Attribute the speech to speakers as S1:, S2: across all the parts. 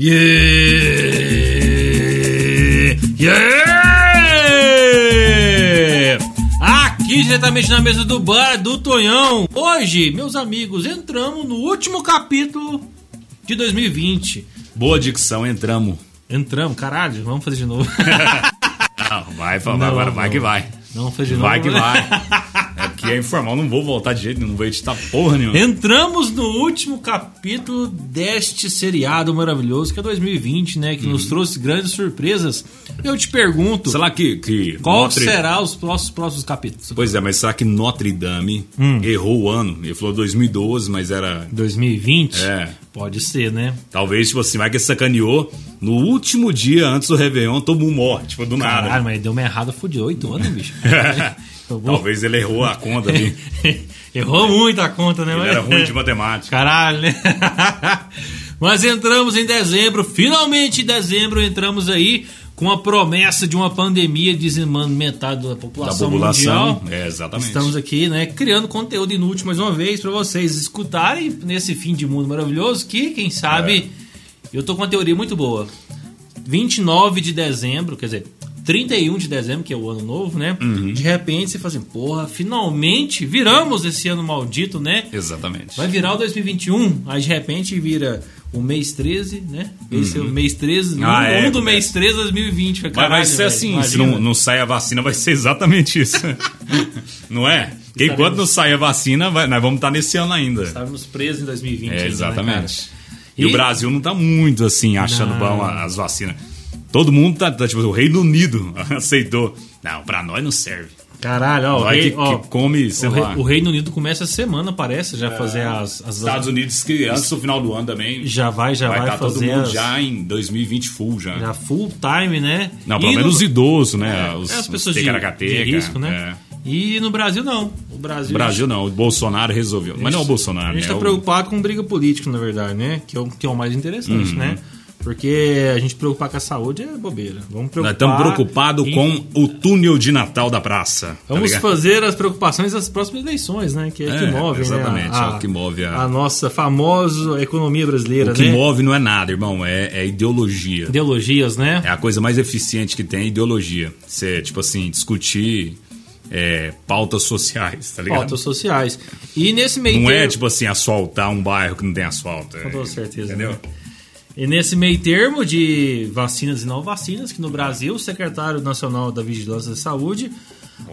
S1: Yeah! Yeah! Aqui diretamente na mesa do bar do Tonhão. Hoje, meus amigos, entramos no último capítulo de 2020.
S2: Boa dicção, entramos.
S1: Entramos, caralho, vamos fazer de novo.
S2: Não, vai, vai,
S1: Não,
S2: agora vai
S1: não.
S2: que vai.
S1: Não, vamos fazer de novo.
S2: Vai que vai. É é informal, não vou voltar de jeito nenhum, não vou editar porra nenhuma.
S1: Entramos no último capítulo deste seriado maravilhoso que é 2020, né? Que nos trouxe grandes surpresas. Eu te pergunto,
S2: Sei lá que. que
S1: qual
S2: Notre...
S1: será os próximos, próximos capítulos?
S2: Pois é, mas será que Notre Dame
S1: Hum.
S2: errou o ano? Ele falou 2012, mas era.
S1: 2020?
S2: É.
S1: Pode ser, né?
S2: Talvez, tipo assim, vai que sacaneou. No último dia antes do Réveillon, todo mundo morre, tipo, do nada.
S1: Caralho, mas deu uma errada fudeu. Oito anos, bicho. Vou-
S2: Talvez ele errou a conta ali.
S1: Errou muito a conta, né?
S2: Ele
S1: mas-
S2: era ruim de matemática.
S1: Caralho, né? Mas entramos em dezembro, finalmente em dezembro entramos aí com a promessa de uma pandemia dizimando metade da
S2: Da
S1: população,
S2: população.
S1: mundial.
S2: É, exatamente.
S1: Estamos aqui, né, criando conteúdo inútil mais uma vez para vocês escutarem nesse fim de mundo maravilhoso que, quem sabe, eu tô com uma teoria muito boa. 29 de dezembro, quer dizer, 31 de dezembro, que é o ano novo, né?
S2: Uhum.
S1: De repente você fala assim, porra, finalmente viramos esse ano maldito, né?
S2: Exatamente.
S1: Vai virar o 2021, aí de repente vira o mês 13, né? Esse é o mês 13,
S2: Ah,
S1: um,
S2: é,
S1: do mês 13 de 2020.
S2: Mas
S1: Caralho,
S2: vai ser
S1: velho,
S2: assim, se
S1: imagina.
S2: não, não sair a vacina, vai ser exatamente isso. não é? Porque enquanto não sair a vacina, vai- nós vamos estar nesse ano ainda.
S1: Estávamos presos em 2020.
S2: É,
S1: ainda, né, cara?
S2: e, o Brasil não tá muito assim, achando
S1: Não.
S2: bom a- as vacinas. Todo mundo tá, tá, tipo, o Reino Unido aceitou. Não, pra nós não serve.
S1: Caralho, ó, o, rei,
S2: que,
S1: ó,
S2: que come, sei
S1: o, rei-
S2: lá.
S1: o Reino Unido começa essa semana, parece, já fazer as, as
S2: Estados Unidos, que antes do final do ano também.
S1: já vai, já vai,
S2: vai estar todo
S1: fazer
S2: mundo
S1: as-
S2: já em 2020 full já.
S1: já full time, né?
S2: Não,
S1: E
S2: pelo menos
S1: no-
S2: os idosos, né? Os,
S1: é, as
S2: os
S1: pessoas de,
S2: ticaracateca,
S1: de risco, né?
S2: é.
S1: E no Brasil não. O Brasil,
S2: Brasil não, o Bolsonaro resolveu. Mas não é o Bolsonaro,
S1: A gente
S2: né?
S1: tá
S2: É
S1: preocupado com briga política, na verdade, né? Que é o, que é o mais interessante, né? Porque a gente preocupar com a saúde é bobeira. Vamos preocupar.
S2: Nós estamos preocupados
S1: em-
S2: com o túnel de Natal da praça. tá
S1: Vamos
S2: ligado?
S1: fazer as preocupações das próximas eleições, né? Que é, que
S2: É,
S1: move,
S2: exatamente,
S1: né?
S2: é o que move a-
S1: a nossa famosa economia brasileira,
S2: O que
S1: né?
S2: move não é nada, irmão, é, é ideologia.
S1: Ideologias, né?
S2: É a coisa mais eficiente que tem, é ideologia. Você, tipo assim, discutir é, pautas sociais, tá ligado?
S1: Pautas sociais. E nesse meio
S2: Não é,
S1: termo-
S2: tipo assim, asfaltar um bairro que não tem asfalto.
S1: Com
S2: é-
S1: toda certeza.
S2: Entendeu?
S1: né? E nesse meio termo de vacinas e não vacinas, que no Brasil o secretário nacional da Vigilância da Saúde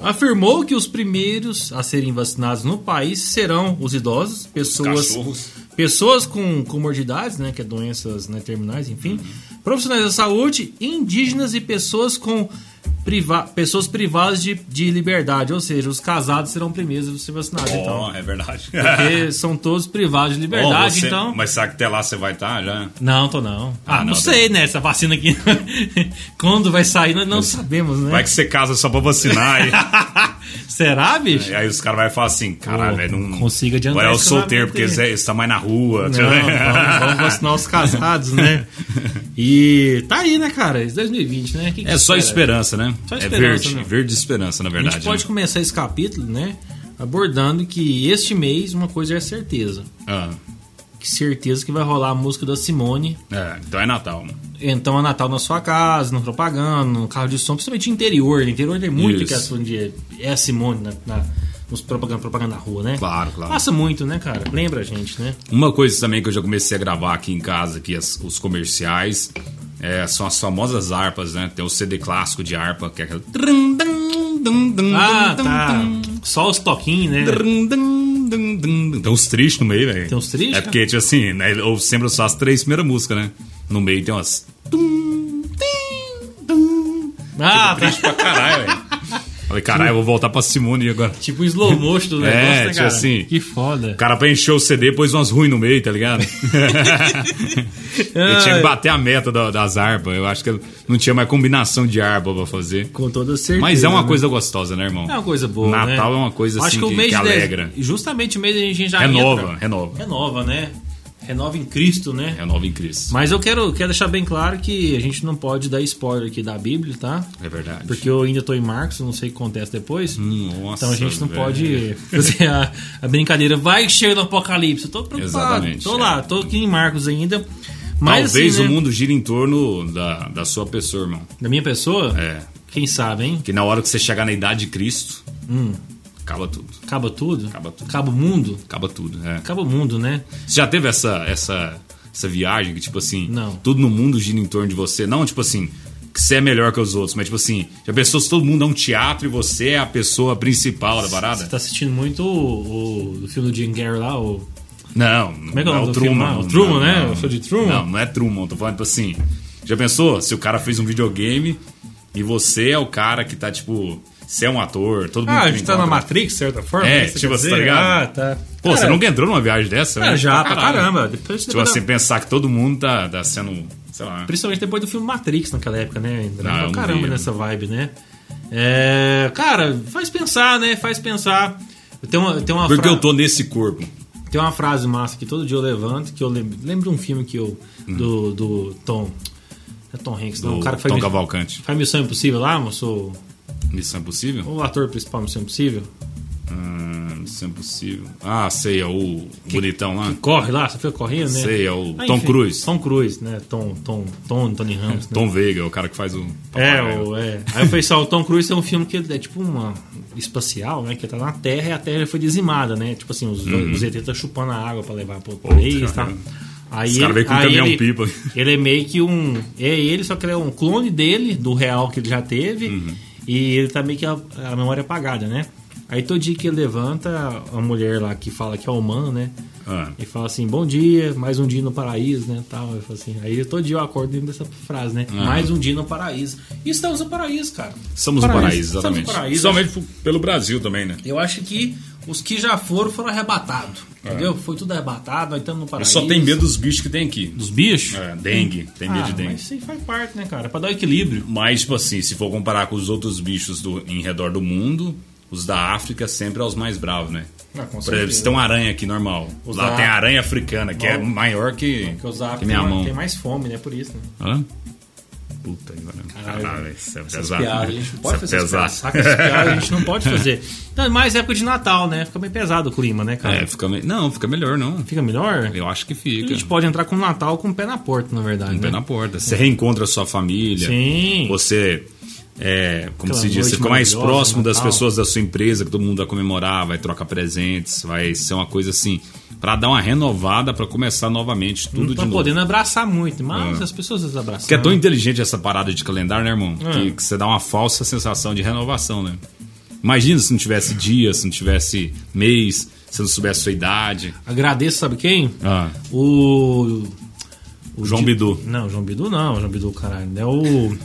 S1: afirmou que os primeiros a serem vacinados no país serão os idosos, pessoas,
S2: cachorros.
S1: pessoas com comorbidades, né, que é doenças né, terminais, enfim, profissionais da saúde, indígenas e pessoas com priva pessoas privadas de, de liberdade, ou seja, os casados serão primeiros a ser vacinados,
S2: Ó,
S1: então.
S2: é verdade.
S1: Porque são todos privados de liberdade,
S2: você-
S1: então.
S2: Mas será que até lá você vai estar já?
S1: Não, tô não. Ah,
S2: Ah,
S1: não,
S2: não,
S1: sei, né? Essa vacina aqui. Quando vai sair, nós não sabemos, né?
S2: Vai que você casa só pra vacinar. e-
S1: Será, bicho?
S2: E aí os caras vão falar assim, caralho, velho, não
S1: consigo adiantar
S2: Agora é o solteiro, porque eles eles estão mais na rua.
S1: Não, vamos, vamos vacinar os casados, né? E tá aí, né, cara? Esse 2020, né? Que que
S2: É só
S1: espera?
S2: esperança, né?
S1: Só
S2: é
S1: esperança,
S2: verde,
S1: né?
S2: verde esperança, na
S1: A
S2: verdade.
S1: gente pode
S2: né?
S1: começar esse capítulo, né? Abordando que este mês uma coisa é certeza.
S2: Ah,
S1: certeza que vai rolar a música da Simone.
S2: é, então é Natal. né?
S1: Então é Natal na sua casa, no propaganda, no carro de som, principalmente interior. No interior tem muito
S2: Isso.
S1: questão de. É a Simone na, na, nos propaganda, propaganda na rua, né?
S2: Claro, claro.
S1: Passa muito, né, cara? Lembra a gente, né?
S2: Uma coisa também que eu já comecei a gravar aqui em casa, aqui as- os comerciais, é, são as famosas harpas, né? Tem o CD clássico de harpa, que é aquele...
S1: Ah, tá. Só os toquinhos, né?
S2: Tem uns tristes no meio, velho.
S1: Tem uns tristes,
S2: É porque, tipo assim, né, eu sempre só as três primeiras músicas, né? No meio tem umas...
S1: Ah, tá.
S2: Triste pra caralho, velho. Falei, caralho, eu vou voltar pra Simone agora.
S1: Tipo slow motion do
S2: É,
S1: negócio, né,
S2: tipo
S1: cara?
S2: assim.
S1: Que foda.
S2: O cara pra encher o CD pôs umas ruins no meio, tá ligado? Ele tinha que bater a meta da- das harpas. Eu acho que não tinha mais combinação de harpa pra fazer.
S1: Com toda certeza.
S2: Mas é uma
S1: né?
S2: coisa gostosa, né, irmão?
S1: É uma coisa boa,
S2: Natal
S1: né?
S2: é uma coisa
S1: Acho
S2: assim
S1: que, o
S2: que,
S1: mês
S2: que
S1: de
S2: alegra.
S1: Justamente o mês a gente já
S2: Renova,
S1: entra.
S2: renova.
S1: Renova, né? Renova em Cristo, né?
S2: Renova em Cristo.
S1: Mas eu quero, quero deixar bem claro que a gente não pode dar spoiler aqui da Bíblia, tá?
S2: É verdade.
S1: Porque eu ainda tô em Marcos, não sei o que acontece depois.
S2: Nossa,
S1: então a gente não
S2: velho.
S1: pode fazer a, a brincadeira. Vai que chega no Apocalipse. Eu tô preocupado.
S2: Exatamente,
S1: Tô
S2: é.
S1: lá, tô aqui em Marcos ainda. Mas,
S2: Talvez
S1: assim, né,
S2: o mundo gire em torno da, da sua pessoa, irmão.
S1: Da minha pessoa?
S2: É.
S1: Quem sabe, hein?
S2: Que na hora que você chegar na idade de Cristo,
S1: Hum.
S2: Acaba tudo.
S1: Acaba tudo?
S2: Acaba tudo.
S1: Acaba o mundo?
S2: Acaba tudo, é.
S1: Acaba o mundo, né?
S2: Você já teve essa, essa, essa viagem que, tipo assim,
S1: Não.
S2: tudo no mundo gira em torno de você? Não, tipo assim, que você é melhor que os outros, mas tipo assim, já pensou se todo mundo é um teatro e você é a pessoa principal da parada?
S1: Você tá assistindo muito o, o, o filme do Jim Carrey lá, o...
S2: Não,
S1: Como é que é o
S2: não
S1: filme lá? O Truman, né? O show de Truman?
S2: Não, não é Truman, tô falando, tipo assim, já pensou se o cara fez um videogame e você é o cara que tá, tipo, você é um ator, todo mundo
S1: Ah, a gente tá na
S2: encontra-
S1: Matrix, de certa forma?
S2: É,
S1: né?
S2: Tipo, você tá ligado?
S1: Ah, tá.
S2: Pô, você
S1: Cara,
S2: nunca entrou numa viagem dessa?
S1: Ah,
S2: né?
S1: já, pra caramba. Depois,
S2: Tipo
S1: depois
S2: assim,
S1: da-
S2: pensar que todo mundo tá, tá sendo, sei lá...
S1: Principalmente depois do filme Matrix naquela época, né? Entrando
S2: Ah, eu
S1: pra
S2: não
S1: caramba
S2: vi,
S1: nessa vibe, né? É, cara, faz pensar, né? Faz pensar. Tem uma, tem uma
S2: Porque
S1: fra-
S2: eu tô nesse corpo.
S1: Tem uma frase massa que todo dia eu levanto, que eu lembro, lembro de um filme que eu. Do, do Tom. É Tom Hanks, não.
S2: Do
S1: O cara que faz,
S2: Tom Cavalcante.
S1: faz Missão Impossível lá, moço.
S2: Missão Impossível?
S1: O ator principal Missão Impossível.
S2: Ah, Missão Impossível. Ah, sei, é o bonitão lá.
S1: Corre lá, você foi correndo, né?
S2: Sei, é o
S1: Ah,
S2: Tom
S1: enfim,
S2: Cruise.
S1: Tom Cruise, né? Tom, Tom, Tom, Tony Ramos. né?
S2: Tom Veiga, o cara que faz o.
S1: É, o, é. Aí eu falei só, o Tom Cruise tem um filme que é tipo uma espacial, né? Que tá na Terra e a Terra foi dizimada, né? Tipo assim, os, os ET tá chupando a água pra levar pro país tal. Aí,
S2: Os caras veio com um
S1: aí
S2: caminhão
S1: ele,
S2: pipa.
S1: ele é meio que um. É ele, só que ele é um clone dele, do real que ele já teve.
S2: Uhum.
S1: E ele tá meio que a, a memória apagada, né? Aí todo dia que ele levanta, a mulher lá que fala que é humano, né?
S2: Ah,
S1: E fala assim, bom dia, mais um dia no paraíso, né? Tal. Eu falo assim, aí todo dia eu acordo dentro dessa frase, né?
S2: Aham.
S1: Mais um dia no paraíso. E estamos no paraíso, cara.
S2: Somos o paraíso, exatamente.
S1: Estamos no paraíso.
S2: Somente pelo Brasil também, né?
S1: Eu acho que os que já foram foram arrebatados. Entendeu? Foi tudo arrebatado, nós estamos no
S2: Eu
S1: paraíso.
S2: só tenho medo dos bichos que tem aqui.
S1: dos bichos?
S2: É, dengue, tem medo
S1: ah,
S2: de dengue.
S1: Mas isso aí faz parte, né, cara? É pra dar o equilíbrio.
S2: Mas, tipo assim, se for comparar com os outros bichos do, em redor do mundo, os da África sempre é os mais bravos, né?
S1: Ah, com
S2: Por
S1: certeza.
S2: exemplo, se tem uma aranha aqui normal.
S1: Os
S2: lá
S1: da-
S2: tem aranha africana, que é maior que,
S1: Porque os África
S2: que minha
S1: tem,
S2: mão.
S1: tem mais fome, né? Por isso, né?
S2: Hã? Puta, agora.
S1: Caralho,
S2: Caralho, isso é pesado.
S1: piadas, a gente não pode
S2: Isso
S1: fazer
S2: é pesado.
S1: Saca piadas, a gente não pode fazer. Não, mais época de Natal, né? Fica bem pesado o clima, né, cara?
S2: É, fica me... Não, fica melhor, não.
S1: Fica melhor?
S2: Eu acho que
S1: A
S2: fica.
S1: gente pode entrar com o Natal com o pé na porta, na verdade.
S2: Um pé
S1: né?
S2: na porta. Você reencontra a sua família.
S1: Sim.
S2: Você, é, como
S1: Aquela
S2: se diz, você fica mais próximo das
S1: Natal.
S2: pessoas da sua empresa, que todo mundo vai comemorar, vai trocar presentes, vai ser uma coisa assim, pra dar uma renovada, pra começar novamente tudo
S1: Não
S2: de
S1: tá
S2: novo.
S1: podendo abraçar muito, mas
S2: É.
S1: as pessoas as abraçam.
S2: Porque é tão inteligente essa parada de calendário, né, irmão?
S1: É.
S2: Que, que você dá uma falsa sensação de renovação, né? Imagina se não tivesse dia, se não tivesse mês, se não soubesse sua idade.
S1: Agradeço, sabe quem?
S2: Ah,
S1: O. o
S2: João Bidu.
S1: Não, João Bidu não, João Bidu, caralho. É o.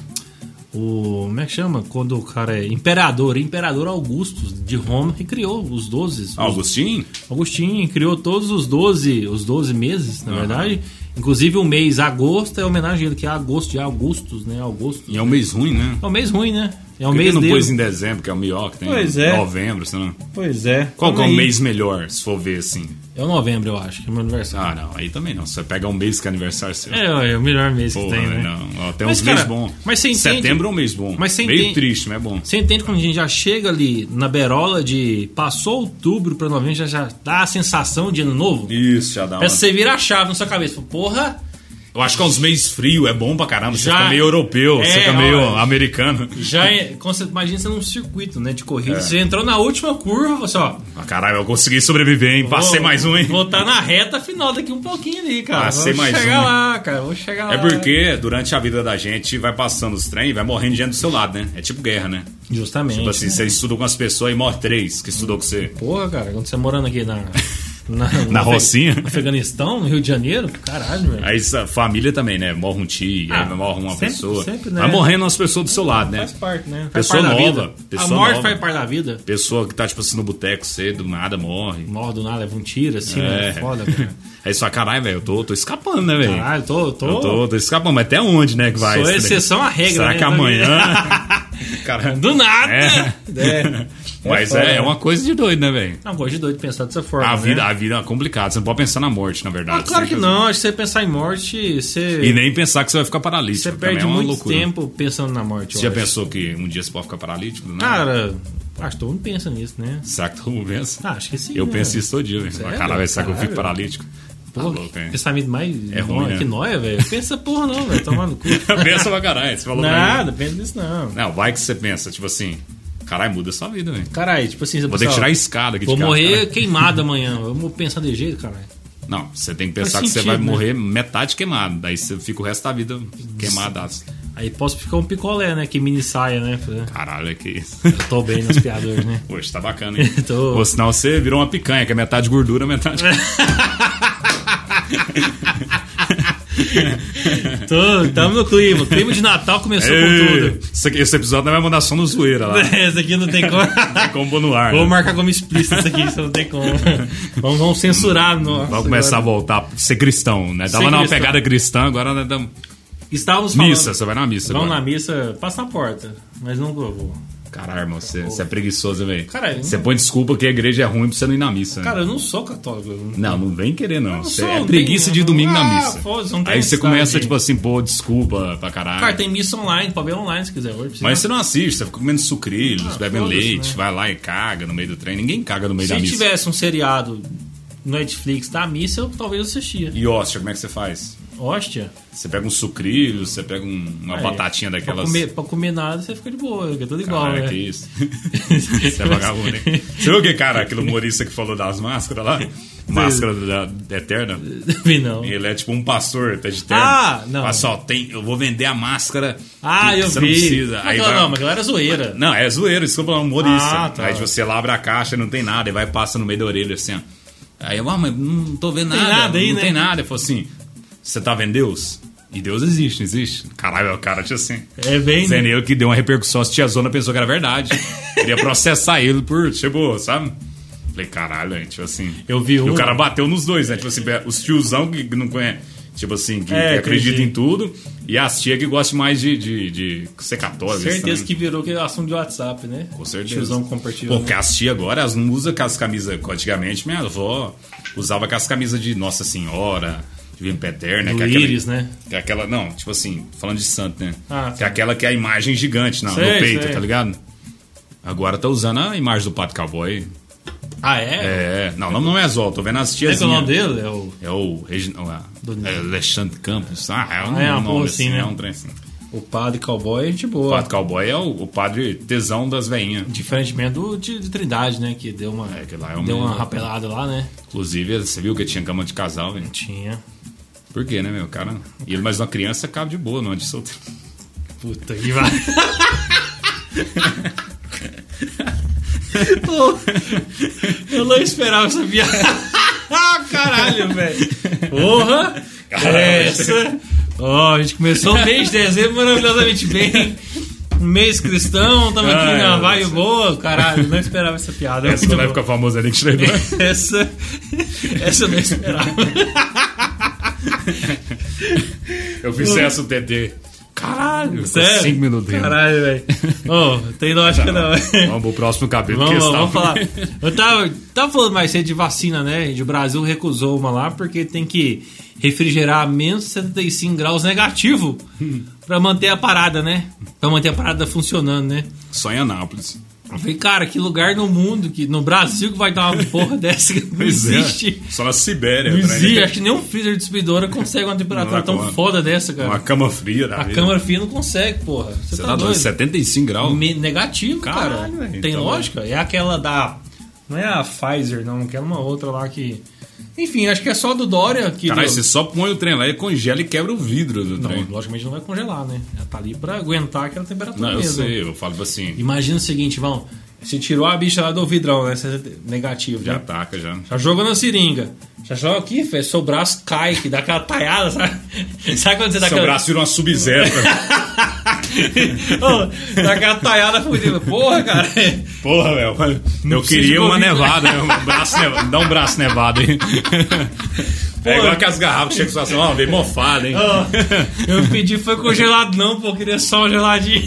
S1: O. Como é que chama? Quando o cara é imperador, imperador Augusto de Roma, que criou os 12. os-
S2: Augustinho?
S1: Agostinho criou todos os 12, os 12 meses, na verdade. Inclusive o mês agosto é homenagem a ele, que é agosto de Augustus, né? Augusto.
S2: E é um mês ruim, né?
S1: É um mês ruim, né? É
S2: Por que
S1: mês
S2: não
S1: dele.
S2: pôs em dezembro, que é o melhor, que tem
S1: Pois é.
S2: novembro, senão...
S1: Pois é.
S2: Qual que é o mês melhor, se for ver assim?
S1: É o novembro, eu acho, que é meu aniversário.
S2: Ah, não, aí também não. Você pega um mês que é aniversário seu.
S1: É, é o melhor mês
S2: Porra,
S1: que tem, né?
S2: não. Ó, tem
S1: Mas,
S2: uns meses bons.
S1: mas você entende-
S2: Setembro é um mês bom.
S1: Mas você
S2: Meio
S1: entende-
S2: triste, mas é bom.
S1: Você entende quando a gente já chega ali na berola de passou outubro pra novembro, já, já dá a sensação de ano novo?
S2: Isso, já dá uma...
S1: Parece que você vira a chave na sua cabeça. Porra,
S2: Eu acho que é uns meses frio, é bom pra caramba. Você
S1: Já-
S2: fica meio europeu,
S1: É,
S2: você fica meio
S1: ó,
S2: americano.
S1: já é. você- Imagina você num circuito né, de corrida.
S2: É.
S1: Você entrou na última curva, você, ó.
S2: Ah, caralho, eu consegui sobreviver, hein? Passei
S1: vou-
S2: mais um, hein?
S1: Vou estar na reta final daqui um pouquinho ali, cara.
S2: Passei
S1: vou
S2: mais
S1: chegar
S2: um,
S1: lá, cara. Vou chegar lá.
S2: É porque durante a vida da gente vai passando os trem e vai morrendo gente do seu lado, né? É tipo guerra, né?
S1: Justamente.
S2: Tipo assim,
S1: né?
S2: você estudou com as pessoas e morre três que estudou com você.
S1: Porra, cara, quando você morando aqui na. Na,
S2: Na Rocinha?
S1: Afeganistão, no Rio de Janeiro, caralho, velho.
S2: Aí essa família também, né? Morre um tio,
S1: Ah,
S2: morre uma
S1: sempre-
S2: pessoa.
S1: sempre, né?
S2: Vai morrendo umas pessoas do seu lado, né?
S1: Faz parte, né? Faz
S2: Pessoa
S1: parte
S2: nova, pessoa
S1: a morte
S2: nova.
S1: faz parte da vida.
S2: Pessoa que tá, tipo assim, no boteco cedo, nada, morre.
S1: Morre do nada, leva um tiro assim,
S2: É.
S1: né? Foda, cara.
S2: Aí só, caralho, velho, eu tô, tô escapando, né, velho?
S1: Caralho, tô. tô...
S2: Eu tô, tô escapando, mas até onde, né, que vai?
S1: Sou exceção à regra,
S2: Será
S1: né?
S2: que amanhã. Cara,
S1: Do nada!
S2: É.
S1: É.
S2: Mas
S1: foda,
S2: é, é
S1: né?
S2: uma coisa de doido, né, velho?
S1: Não, gosto de doido pensar dessa forma.
S2: A
S1: né?
S2: vida, a vida é complicada, você não pode pensar na morte, na verdade.
S1: Ah, claro que não. Acho que você pensar em morte, você.
S2: E nem pensar que você vai ficar paralítico.
S1: Você perde
S2: é uma
S1: muito
S2: loucura.
S1: tempo pensando na morte.
S2: Você já
S1: acho.
S2: pensou que um dia você pode ficar paralítico? Não?
S1: Cara, acho que todo mundo pensa nisso, né?
S2: Será que todo mundo pensa?
S1: Ah, acho que sim.
S2: eu
S1: né?
S2: penso isso todo dia, velho. Caralho, será que eu fico paralítico?
S1: Porra,
S2: louco, hein?
S1: pensamento mais.
S2: É ruim, né?
S1: Que nóia, velho. Pensa porra não, velho. Tomar no cu.
S2: pensa pra caralho. Você falou.
S1: Nada, pensa nisso não.
S2: Não, vai que você pensa, tipo assim, caralho, muda a sua vida, velho.
S1: Caralho, tipo assim, você
S2: Vou ter que tirar a escada aqui
S1: Vou
S2: de casa.
S1: morrer
S2: caralho.
S1: queimado amanhã. Vamos pensar de jeito, caralho.
S2: Não, você tem que pensar
S1: Faz
S2: que você
S1: sentido,
S2: vai
S1: né?
S2: morrer metade queimado. Daí você fica o resto da vida queimadaço.
S1: Aí posso ficar um picolé, né? Que mini saia, né?
S2: Caralho, é que isso.
S1: Eu tô bem nas piadas, né?
S2: Hoje tá bacana, hein?
S1: Tô.
S2: Ou senão você virou uma picanha, que é metade gordura, metade.
S1: Tô, tamo no clima. O clima de Natal começou com
S2: Ei,
S1: tudo.
S2: Isso aqui- esse episódio não vai mandar som no zoeira lá.
S1: Esse aqui não tem como.
S2: Como pôr no ar.
S1: Vou
S2: né?
S1: marcar como explícito isso aqui, isso não tem como. Vamos, vamos censurar. Nossa,
S2: Vamos começar a
S1: agora.
S2: voltar a ser cristão, né? Numa
S1: cristão.
S2: pegada cristã, agora nós damos...
S1: Estávamos falando.
S2: Missa, você vai na missa
S1: Vamos
S2: agora.
S1: na missa, passa na porta. Mas não vou.
S2: Caralho, irmão, você, você é preguiçoso, velho.
S1: Caralho,
S2: Você põe desculpa que a igreja é ruim pra você não ir na missa. né?
S1: Cara, eu não sou católico. eu
S2: Não, não vem querer, não.
S1: não
S2: Você
S1: sou,
S2: é preguiça
S1: tem-
S2: de domingo na
S1: Ah,
S2: missa.
S1: foda-se, não tem
S2: Aí você começa, tipo assim, pô, desculpa pra caralho.
S1: Cara, tem missa online, pode ver online se quiser hoje.
S2: Mas você não assiste, você fica comendo sucrilhos,
S1: Ah,
S2: bebendo leite,
S1: né?
S2: vai lá e caga no meio do trem. Ninguém caga no meio
S1: Se
S2: da missa.
S1: tivesse um seriado no Netflix da missa, eu talvez assistia.
S2: E hóstia, como é que você faz?
S1: Hóstia.
S2: Você pega um sucrilho, você pega um- uma
S1: Aí,
S2: batatinha
S1: Pra
S2: daquelas.
S1: comer, pra comer nada, você fica de boa, é tudo igual,
S2: Caralho,
S1: né?
S2: que isso. Você é vagabundo, hein? Você viu que, cara, aquele humorista que falou das máscaras lá? Máscara da, da Eterna?
S1: Vi não.
S2: Ele é tipo um pastor, tá de terno.
S1: Ah, não.
S2: Olha só, tem, eu vou vender a máscara.
S1: Ah, eu
S2: você
S1: vi.
S2: não precisa.
S1: Mas
S2: Aí
S1: aquela,
S2: vai-
S1: não, mas aquela era zoeira.
S2: Não, é zoeiro, isso que eu falando, humorista.
S1: Ah, tá.
S2: Aí você lá abre a caixa e não tem nada, e vai e passa no meio da orelha assim, ó. Aí eu, ah, mas não tô vendo nada.
S1: nada aí,
S2: não
S1: né?
S2: tem nada. Ele falou assim: você tá vendo Deus? E Deus existe, não existe? Caralho, o cara tinha assim.
S1: É bem.
S2: Dizendo
S1: Né?
S2: ele que deu uma repercussão, a tia Zona pensou que era verdade. Queria processar ele por, tipo, sabe? Falei, caralho, hein, tipo assim.
S1: Eu vi
S2: E
S1: um-
S2: o cara bateu nos dois, né? Tipo assim, os tiozão que não conhece. Tipo assim, que,
S1: É,
S2: que acredita em tudo. E as tia que gosta mais de, de, de ser católica.
S1: Certeza
S2: sabe?
S1: que virou aquele assunto de WhatsApp, né?
S2: Com certeza.
S1: Tiozão compartilhando.
S2: Porque as tia agora, elas não usam com as camisas. Antigamente, minha avó usava com as camisas de Nossa Senhora, de Vim Peter, né?
S1: Do
S2: que é aquela-
S1: Íris, né?
S2: Que é aquela, não, tipo assim, falando de santo, né?
S1: Ah,
S2: que
S1: tá.
S2: é aquela que é a imagem gigante na,
S1: Sei,
S2: no peito,
S1: sei.
S2: tá ligado? Agora tá usando a imagem do Pato Cowboy.
S1: Ah, é?
S2: É, não, não, não é Zol, tô vendo as
S1: É que é o nome dele? É o,
S2: É o Regi-
S1: Do-
S2: é Alexandre Campos. Ah, é um
S1: Ah, é uma
S2: nome assim,
S1: assim, né?
S2: é um trem assim.
S1: o padre cowboy, gente
S2: O
S1: boa.
S2: Pato Cowboy é o, o padre tesão das veinhas.
S1: Diferentemente do de, de Trindade, né? Que deu uma,
S2: É, que lá é um
S1: deu uma
S2: menino-
S1: rapelada lá, né?
S2: Inclusive, você viu que tinha cama de casal, velho?
S1: Tinha.
S2: Por quê, né, meu? Cara, e ele mais uma criança cabe de boa, não é de solteiro.
S1: Puta que vai. Eu não esperava essa piada. Ah, Caralho, velho. Porra!
S2: Caralho.
S1: Essa. Ó, a gente começou o mês de dezembro maravilhosamente bem. Um mês cristão, tamo aqui
S2: Ai,
S1: na
S2: meu
S1: vibe boa. Caralho, não esperava essa piada.
S2: Essa não vai ficar famosa ali que.
S1: Essa, essa eu não esperava.
S2: Eu fiz essa o TT. Caralho,
S1: Sério?
S2: cinco minutos.
S1: Caralho, velho. Ô, tem lógica não.
S2: Vamos pro próximo capítulo.
S1: Vamos,
S2: que
S1: vamos falar. Eu tava, tava falando mais cedo de vacina, né? E o Brasil recusou uma lá porque tem que refrigerar a menos 75 graus negativo pra manter a parada, né? Pra manter a parada funcionando, né?
S2: Só em Anápolis.
S1: Eu falei, cara, que lugar no mundo, que no Brasil que vai dar uma porra dessa que não
S2: é.
S1: existe.
S2: Só na Sibéria.
S1: Não
S2: né?
S1: existe, acho que nenhum freezer de distribuidora consegue uma temperatura tão
S2: uma-
S1: foda dessa, cara.
S2: Uma cama fria da
S1: A
S2: vida.
S1: câmara fria não consegue, porra. Você,
S2: Você
S1: tá,
S2: tá doido?
S1: doido?
S2: 75 graus?
S1: Me- negativo,
S2: Caralho,
S1: cara.
S2: velho,
S1: Tem
S2: então-
S1: lógica? É aquela da. Não é a Pfizer, não, que é uma outra lá que. Enfim, acho que é só do Dória que.
S2: Caralho,
S1: deu-
S2: você só põe o trem lá e congela e quebra o vidro do
S1: Não,
S2: trem.
S1: logicamente não vai congelar, né? Ela tá ali pra aguentar aquela temperatura
S2: Não, eu
S1: mesmo.
S2: sei, eu falo assim,
S1: Imagina o seguinte, vão. Você tirou a bicha lá do vidrão, né? É negativo,
S2: já
S1: já.
S2: ataca já.
S1: Já jogou na seringa. Já joga aqui, velho. Seu braço cai, que dá aquela taiada, sabe? Sabe quando você dá
S2: Seu
S1: aquela.
S2: braço vira uma sub-zero.
S1: Ô, dá aquela taiada fudida. Porra, cara.
S2: Porra, velho. Eu queria uma nevada, né? um braço nevado. Dá um braço nevado aí. É igual que as garrafas chegam assim, ó, veio mofada, hein?
S1: Ó, eu pedi foi congelado não, pô, eu queria só um geladinho.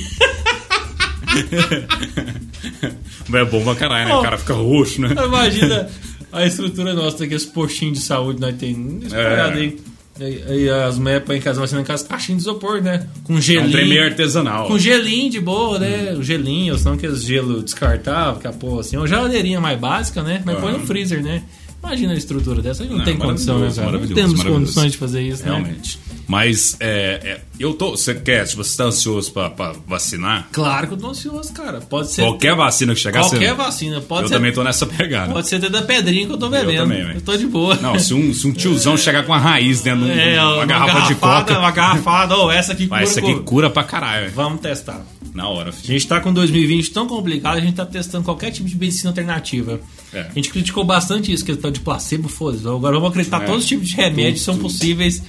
S2: Mas é bom pra caralho, né? O cara fica roxo, né?
S1: Imagina a estrutura nossa, aqueles postinhos de saúde nós tem espalhado
S2: É.
S1: aí. Aí, aí as mulheres põem em casa vacinando em casa caixinhas de isopor, né? Com
S2: É
S1: gelinho.
S2: um trem meio artesanal.
S1: Com gelinho de boa, né? O gelinho, ou senão aqueles gelo descartável, que a porra assim, uma geladeirinha mais básica, né? Mas põe no
S2: Aham.
S1: freezer, né? Imagina a estrutura dessa, não,
S2: Não,
S1: tem condição, né, cara? Não temos condições de fazer isso, né?
S2: Realmente. Mas é, é, eu tô. Você quer, tipo, você tá ansioso pra, pra vacinar?
S1: Claro que eu tô ansioso, cara. Pode ser.
S2: Qualquer vacina que chegar,
S1: qualquer
S2: você.
S1: vacina. Pode
S2: eu
S1: ser,
S2: também tô nessa pegada.
S1: Pode ser até da pedrinha que eu tô bebendo.
S2: também,
S1: eu, tô de boa.
S2: Não, se um, se um tiozão chegar com uma raiz dentro de um-
S1: É,
S2: uma, garrafa de coca,
S1: Uma garrafada, ou essa aqui cura
S2: essa aqui cura pra caralho. velho.
S1: Vamos testar.
S2: Na hora,
S1: A
S2: filho.
S1: gente tá com 2020 tão complicado, a gente tá testando qualquer tipo de medicina alternativa.
S2: É.
S1: A gente criticou bastante isso, questão de placebo, foda-se. Agora vamos acreditar
S2: É.
S1: todos os tipos de remédios
S2: Tudo,
S1: são
S2: tudo.
S1: possíveis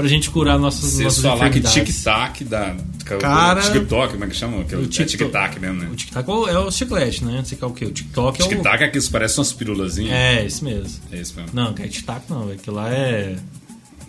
S1: pra gente curar nossas,
S2: Vocês
S1: nossas
S2: falar que tic-tac da.
S1: Cara-
S2: TikTok, como é que chama? Que
S1: O
S2: é tic-tac mesmo, né?
S1: O tic-tac é o- é o chiclete, né? Não sei qual que é o TikTok. É, o...
S2: Tic-tac é que parecem umas pirulazinhas.
S1: é esse mesmo.
S2: É isso mesmo.
S1: Não, que é tic-tac não. Aquilo lá é.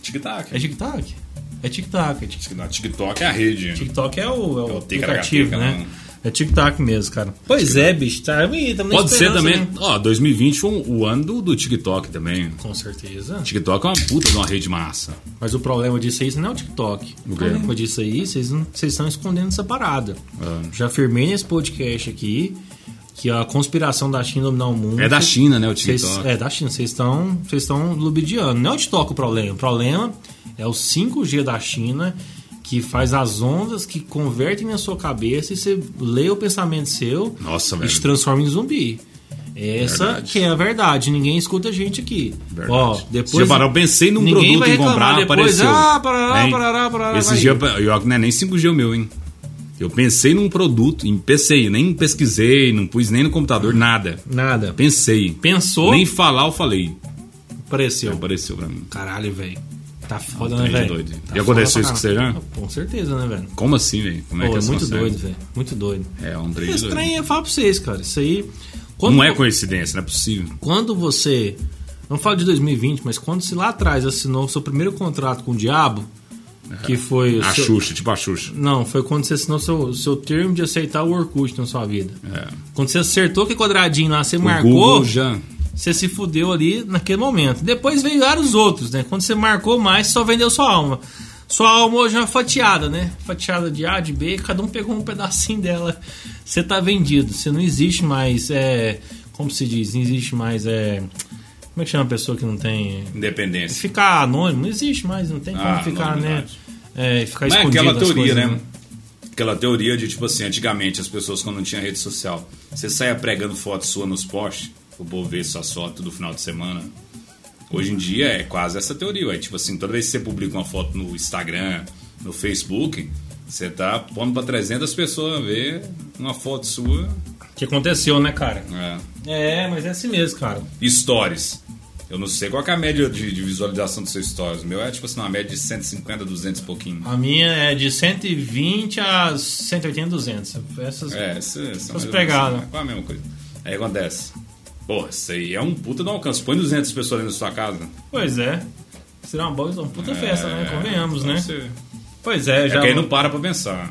S2: Tic-tac.
S1: É tic-tac? É tic-tac. É tic-
S2: Não, TikTok é a rede.
S1: TikTok é o, é o
S2: É o
S1: aplicativo, né?
S2: não.
S1: É tic-tac mesmo, cara. Pois é, bicho. Tá, na
S2: Pode ser
S1: esperança,
S2: também.
S1: né?
S2: Ó, 2020 foi um- o ano do, do TikTok também.
S1: Com certeza.
S2: TikTok é uma puta de uma rede massa.
S1: Mas o problema disso aí não é o TikTok. O,
S2: O
S1: problema disso aí, vocês não- vocês estão escondendo essa parada.
S2: Ah.
S1: Já afirmei nesse podcast aqui que a conspiração da China dominar o mundo.
S2: É da China, né, o TikTok.
S1: é da China. Vocês estão, vocês estão lubidiando. Não é o TikTok o problema. O problema é o 5G da China que faz as ondas que convertem na sua cabeça e você lê o pensamento seu
S2: Nossa,
S1: e
S2: velho.
S1: te transforma em zumbi. Essa
S2: Verdade.
S1: que é a verdade. Ninguém escuta a gente aqui.
S2: Verdade.
S1: Ó, depois
S2: reparou, eu pensei num produto em comprar,
S1: depois,
S2: apareceu.
S1: ah, parará,
S2: Hein?
S1: parará, parará,
S2: Esse dia, eu, não é nem 5G o meu, hein? Eu pensei num produto, em PC, nem pesquisei, não pus nem no computador, nada.
S1: Nada.
S2: Pensei.
S1: Pensou,
S2: Nem falar eu falei.
S1: apareceu.
S2: Apareceu pra mim.
S1: Caralho, velho. Tá foda,
S2: Trem
S1: né, velho? Tá
S2: E aconteceu
S1: foda
S2: isso com você
S1: caralho. Com certeza, né, velho?
S2: Como assim, velho? Como é
S1: Pô,
S2: que
S1: é muito
S2: consegue?
S1: doido, velho. Muito doido.
S2: É um trem doido.
S1: trem, eu falo pra vocês, cara. Isso aí. Quando,
S2: Não é coincidência, não é possível.
S1: quando você. Não falo de 2020, mas quando você lá atrás assinou o seu primeiro contrato com o diabo, que foi. o
S2: A
S1: seu-
S2: Xuxa, tipo a Xuxa.
S1: Não, foi quando você assinou seu, seu termo de aceitar o Orkut na sua vida.
S2: É.
S1: Quando você acertou que quadradinho lá, você
S2: O
S1: marcou.
S2: Google já.
S1: Você se fudeu ali naquele momento. Depois veio vários outros, né? Quando você marcou mais, só vendeu sua alma. Sua alma hoje é uma fatiada, né? Fatiada de A, de B, cada um pegou um pedacinho dela. Você tá vendido. Você não existe mais. É, como se diz? Não existe mais. É, como é que chama a pessoa que não tem.
S2: Independência.
S1: Ficar anônimo, não existe mais, não tem como
S2: Ah,
S1: ficar, né? É, ficar
S2: Mas é
S1: escondido.
S2: aquela
S1: as
S2: teoria,
S1: coisas,
S2: né? Aquela teoria de, tipo assim, antigamente as pessoas quando não tinham rede social, você saia pregando foto sua nos posts, o suas fotos do final de semana. Hoje em dia é quase essa teoria, ué. Tipo assim, toda vez que você publica uma foto no Instagram, no Facebook, você tá pondo pra 300 pessoas ver uma foto sua.
S1: Que aconteceu, né, cara?
S2: É.
S1: É, mas é assim mesmo, cara.
S2: Stories. Eu não sei qual é a média de, de visualização dos seus stories. O meu é tipo assim, uma média de 150, 200 e pouquinho.
S1: A minha é de 120 a 180, 200. Essas
S2: É, essa, essa
S1: As
S2: mais ou menos,
S1: pegadas.
S2: né? Qual a mesma coisa? Aí acontece. Pô, isso aí é um puta no alcance. Põe 200 pessoas dentro da sua casa.
S1: Pois é. Será uma boa uma puta festa, né? Convenhamos, né?
S2: É, Você...
S1: Pois é,
S2: É
S1: já.
S2: que aí não para pra pensar.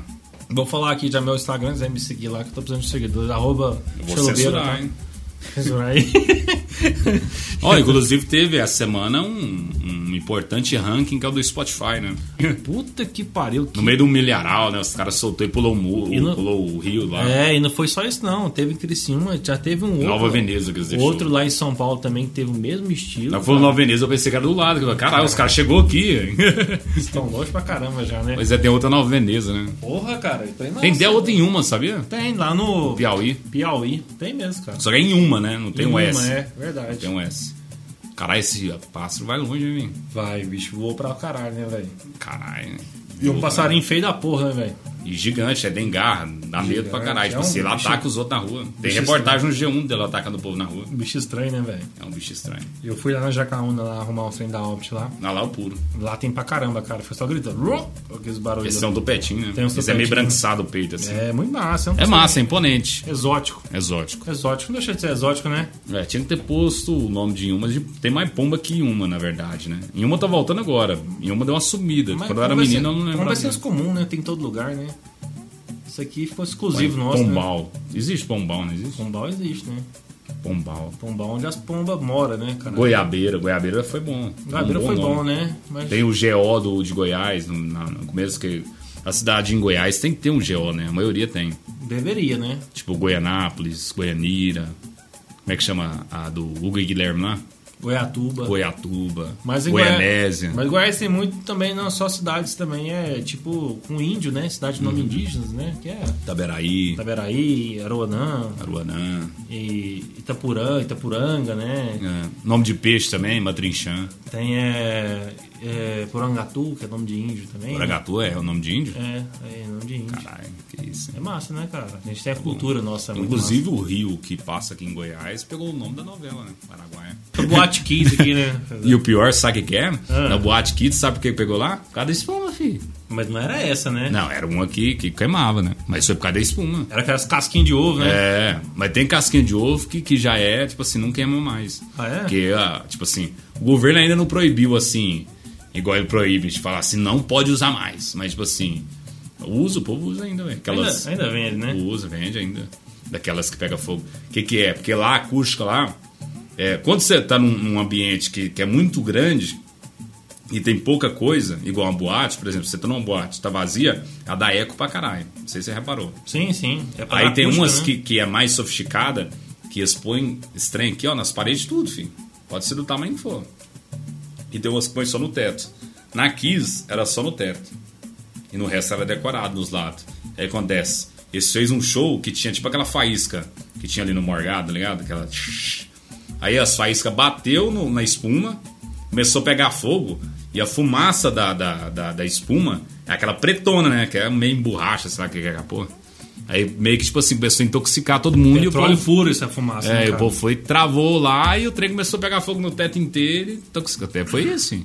S1: Vou falar aqui já meu Instagram, quiser me seguir lá, que eu tô precisando de seguidores. Arroba
S2: Eu vou
S1: Xelobeira,
S2: censurar,
S1: tá?
S2: hein?
S1: Censurar aí.
S2: Ó, inclusive teve essa semana um, um importante ranking que é o do Spotify, né?
S1: Puta que pariu. Que...
S2: No meio de um milharal, né? Os caras soltou e pulou o muro,
S1: E no-
S2: pulou o rio lá.
S1: É, e não foi só isso não. Teve em Criciúma, já teve um outro.
S2: Nova Veneza, quer dizer.
S1: Outro lá em São Paulo também que teve o mesmo estilo.
S2: Na falou Nova Veneza, eu pensei que era do lado. Caralho, os caras chegou aqui.
S1: Estão longe pra caramba já, né?
S2: Mas é, tem outra Nova Veneza, né?
S1: Porra, cara. Tem,
S2: Tem até outra em uma, sabia?
S1: Tem lá no
S2: Piauí.
S1: Piauí. Tem mesmo, cara.
S2: Só que é em uma, né? Não tem um
S1: Uma,
S2: S.
S1: É, verdade.
S2: Tem um S. Caralho, esse pássaro vai longe, hein?
S1: Vai, bicho, voou pra caralho, né, velho?
S2: Caralho.
S1: E um passarinho feio da porra, né, velho?
S2: E gigante, é dengar, dá medo pra caralho.
S1: é
S2: Tipo
S1: um
S2: assim, ele
S1: bicho-
S2: ataca os outros na rua. Tem
S1: bicho
S2: reportagem no G1 dele atacando o povo na rua.
S1: Bicho estranho, né, velho?
S2: É um bicho estranho.
S1: Eu fui lá na Jacaúna lá arrumar um trem da Opt lá.
S2: Na lá o puro.
S1: Lá tem pra caramba, cara. Foi só gritando. Aqueles barulhos.
S2: Esse é um do petinho, né?
S1: Tem um
S2: Esse é meio branquiçado o peito, assim.
S1: É muito massa. um
S2: É
S1: passarinho
S2: massa, é imponente.
S1: Exótico.
S2: Exótico.
S1: Exótico. Não deixa de ser exótico, né?
S2: É, tinha que ter posto o nome de de- Tem mais pomba que Inhuma, na verdade, né? Inhuma tá voltando agora. Inhuma deu uma sumida.
S1: Mas
S2: Quando eu era
S1: vai
S2: menino, eu não
S1: como
S2: lembrava.
S1: vai ser comum, né? Tem em todo lugar, né? Isso aqui ficou exclusivo nosso, né?
S2: Pombal. Existe pombal, não existe?
S1: Pombal existe, né?
S2: Pombal.
S1: Pombal onde as pombas moram, né, cara?
S2: Goiabeira. Goiabeira foi bom.
S1: Goiabeira
S2: Um
S1: foi
S2: nome.
S1: bom, né? Mas
S2: Tem o GO do, de Goiás, no, na- no começo que. A cidade em Goiás tem que ter um GO, né? A maioria tem.
S1: deveria, né?
S2: Tipo Goianápolis, Goianira. Como é que chama a do Hugo e Guilherme lá?
S1: Goiatuba.
S2: Goiatuba,
S1: Mas
S2: Goianésia.
S1: Goiás, mas Goiás tem muito também, não só cidades também, é tipo com índio, né? Cidade de
S2: Uhum.
S1: nome indígenas, né? Que é
S2: Itaberaí,
S1: Itaberaí, Aruanã,
S2: Aruanã.
S1: e Itapurã, Itapuranga, né?
S2: é, Nome de peixe também, Matrinchã.
S1: Tem é, é, Porangatu, que é nome de índio também. né?
S2: Porangatu é o nome de índio?
S1: É, é nome de índio.
S2: Caralho, que isso.
S1: É massa, né, cara? A gente tem a cultura nossa. muito
S2: Inclusive o rio que passa aqui em Goiás pegou o nome da novela, né? Paraguaia.
S1: massa. Boate Kids aqui, né?
S2: E o pior, sabe o que é?
S1: Ah.
S2: Na Boate Kids, sabe por que pegou lá? Por causa da espuma, filho.
S1: Mas não era essa, né?
S2: Não, era uma que, que queimava, né? Mas foi por causa da espuma.
S1: Era aquelas casquinhas de ovo, né?
S2: É, mas tem casquinha de ovo que, que já é, tipo assim, não queima mais.
S1: Ah, é?
S2: Porque, ah, tipo assim, o governo ainda não proibiu, assim, igual ele proíbe de falar assim, não pode usar mais. Mas, tipo assim, usa, o povo usa ainda, velho. Aquelas.
S1: Ainda, ainda vende, né?
S2: Usa, vende ainda. Daquelas que pega fogo. O que, que é? Porque lá a acústica lá, é, quando você tá num, num ambiente que, que é muito grande e tem pouca coisa, igual uma boate, por exemplo, você tá numa boate, tá vazia, ela dá eco pra caralho. Não sei se você reparou.
S1: Sim, sim. É
S2: Aí
S1: dar
S2: tem
S1: acústica,
S2: umas
S1: né?
S2: que, que é mais sofisticada, que expõem esse trem aqui, ó, nas paredes tudo, filho. Pode ser do tamanho que for. E tem umas que põem só no teto. Na Kiss era só no teto. E no resto era decorado nos lados. Aí acontece. Eles fez um show que tinha tipo aquela faísca que tinha ali no morgado, tá ligado? Aquela. Aí as faíscas bateu no- na espuma, começou a pegar fogo, e a fumaça da, da, da, da espuma é aquela pretona, né? Que é meio borracha, sei lá o que é aquela porra. Aí meio que, tipo assim, começou a intoxicar todo mundo e o
S1: Petróleo
S2: povo,
S1: puro essa fumaça. né,
S2: é, e o povo foi, travou lá e o trem começou a pegar fogo no teto inteiro e intoxicou. Até foi isso, hein?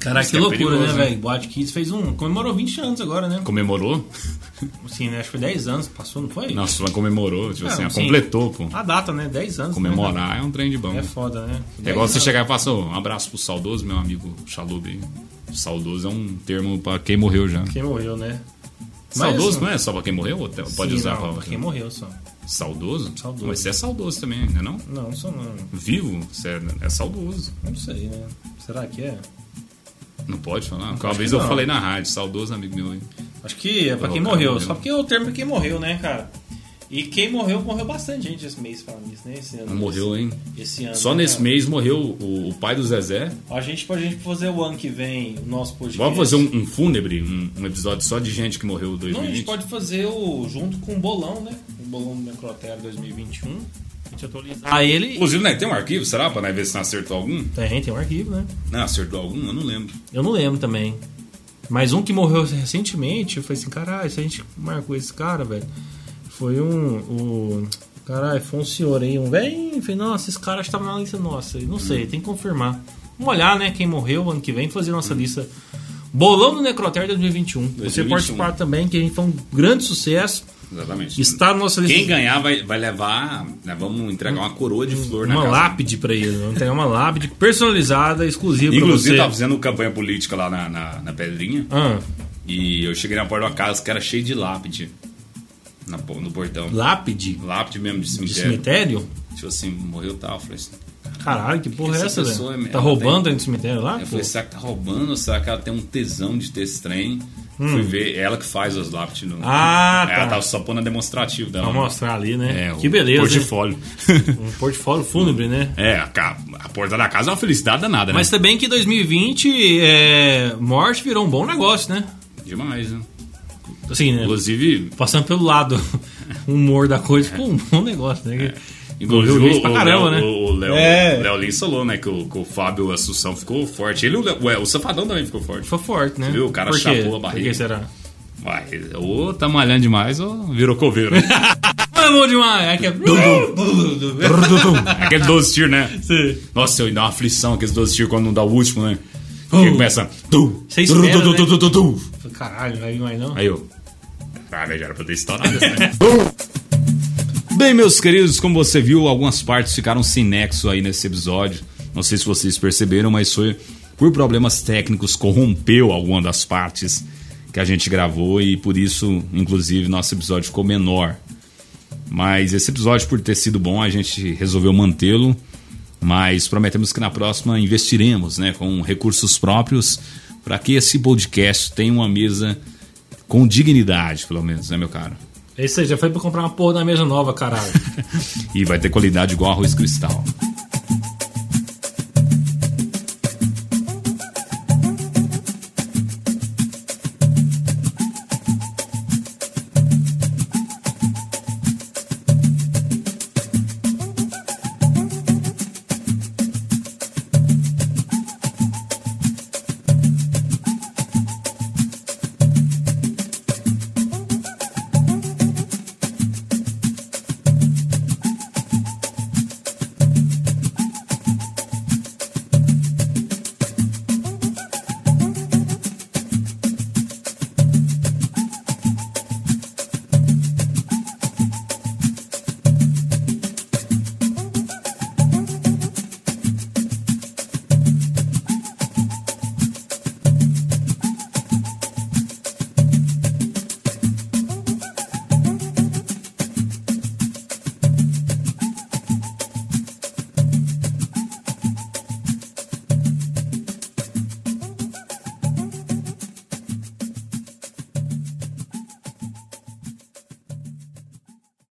S1: Caraca, que
S2: é
S1: loucura,
S2: perigoso,
S1: né,
S2: né?
S1: velho? Boate Kids fez um. Comemorou 20 anos agora, né?
S2: Comemorou?
S1: Assim, né? Acho que foi 10 anos, passou, não foi?
S2: Nossa, ela comemorou, tipo
S1: Não,
S2: assim, ela
S1: sim.
S2: completou, pô.
S1: A data, né? 10 anos.
S2: Comemorar é um trem de bom.
S1: Né? É foda, né?
S2: É igual
S1: 10
S2: você
S1: anos.
S2: chegar e assim, "Ô, um abraço pro saudoso, meu amigo Chalub. aí." Saudoso é um termo pra quem morreu já.
S1: Quem morreu, né?
S2: Saudoso
S1: Mas-
S2: não é só pra quem morreu? Ou pode
S1: Sim,
S2: usar
S1: não,
S2: pra...
S1: pra quem morreu só.
S2: Saudoso?
S1: Saudoso.
S2: Mas você é saudoso também, não é não?
S1: Não, só não.
S2: Vivo? Você é, é saudoso.
S1: Não sei, né? Será que é?
S2: Não pode falar? Uma
S1: acho
S2: vez eu falei na rádio, saudoso amigo meu.
S1: Acho que é pra quem morreu.
S2: morreu.
S1: Só porque é o termo é quem morreu, né, cara? E quem morreu, morreu bastante gente esse mês falando isso, né? Esse ano.
S2: Morreu, hein?
S1: Esse ano.
S2: Só
S1: né,
S2: nesse mês morreu o, o pai do Zezé.
S1: A gente pode a gente fazer o ano que vem o nosso podcast.
S2: Vamos fazer um, um fúnebre, um, um episódio só de gente que morreu em
S1: Não, a gente
S2: 2020.
S1: pode fazer o junto com o bolão, né? O bolão do Necrotério 2021. A gente atualizar Ah, ele.
S2: Inclusive, né, tem um arquivo, será? Pra nós ver se não acertou algum?
S1: Tem, tem um arquivo, né?
S2: Não, acertou algum? Eu não lembro.
S1: Eu não lembro também. Mas um que morreu recentemente, eu falei assim, caralho, se a gente marcou esse cara, velho. Foi um. O, caralho, foi um senhor aí, um velho. Falei, nossa, esse cara estava na lista nossa. Não sei, tem que confirmar. Vamos olhar, né? Quem morreu ano que vem, fazer nossa lista. Bolão do Necrotério 2021. Você
S2: 2021.
S1: participar também, que a gente foi um grande sucesso.
S2: Exatamente.
S1: Está na nossa lista.
S2: Quem ganhar vai, vai levar. né, vamos entregar uma coroa de flor na
S1: uma lápide pra ele. Vamos ter uma lápide personalizada, exclusiva
S2: Inclusive,
S1: você.
S2: tava fazendo campanha política lá na, na, na Pedrinha.
S1: Ah,
S2: E eu cheguei na porta de uma casa que era cheio de lápide. Na, no portão.
S1: lápide
S2: Lápide mesmo de
S1: de
S2: cemitério.
S1: cemitério?
S2: Tipo assim, morreu tal. Eu falei assim.
S1: Caralho, que porra
S2: essa
S1: é essa, velho?
S2: é-
S1: Tá roubando
S2: tem-
S1: dentro do cemitério lá?
S2: Eu
S1: pô?
S2: falei, será que tá roubando ou será que ela tem um tesão de ter esse trem?
S1: Hum.
S2: Fui ver, ela que faz os lápides no.
S1: Ah,
S2: Ela
S1: tá.
S2: tava só pondo a demonstrativo dela.
S1: Pra mostrar ali, né?
S2: É,
S1: que beleza.
S2: Portfólio.
S1: Um portfólio fúnebre, né?
S2: é, a, a porta da casa é uma felicidade danada, né?
S1: Mas também que 2020, é, morte virou um bom negócio, né?
S2: Demais, né?
S1: Assim, né?
S2: Inclusive,
S1: Passando pelo lado humor da coisa, ficou um bom negócio, né?
S2: Inclusive,
S1: Envolveu
S2: o,
S1: pra caramba,
S2: Léo,
S1: né?
S2: o, o Léo,
S1: É.
S2: Léo Lins falou, né, que o, que o Fábio Assunção ficou forte. Ele, e o, Léo- ué, o Safadão também ficou forte.
S1: Foi forte, né?
S2: Viu? O cara chapou a barriga.
S1: Por que será?
S2: Vai, ou tá malhando demais ou virou coveiro.
S1: Bom demais! É que é...
S2: Aquele 12 tiros, né?
S1: Sim.
S2: Nossa, eu dá uma aflição aqueles 12 tiros quando não dá o último, né? Porque começa. Tu,
S1: Você espera,
S2: tu,
S1: né?
S2: tu, tu, tu, tu.
S1: Caralho, vai mais não?
S2: Aí eu. Caralho, já era pra ter estourado essa, né? Bem, meus queridos, como você viu, algumas partes ficaram sem nexo aí nesse episódio. Não sei se vocês perceberam, mas foi por problemas técnicos corrompeu alguma das partes que a gente gravou e por isso, inclusive, nosso episódio ficou menor. Mas esse episódio, por ter sido bom, a gente resolveu mantê-lo. Mas prometemos que na próxima investiremos né, com recursos próprios para que esse podcast tenha uma mesa com dignidade, pelo menos, né, meu caro?
S1: Esse aí já foi pra comprar uma porra da mesa nova, caralho.
S2: E vai ter qualidade igual arroz cristal.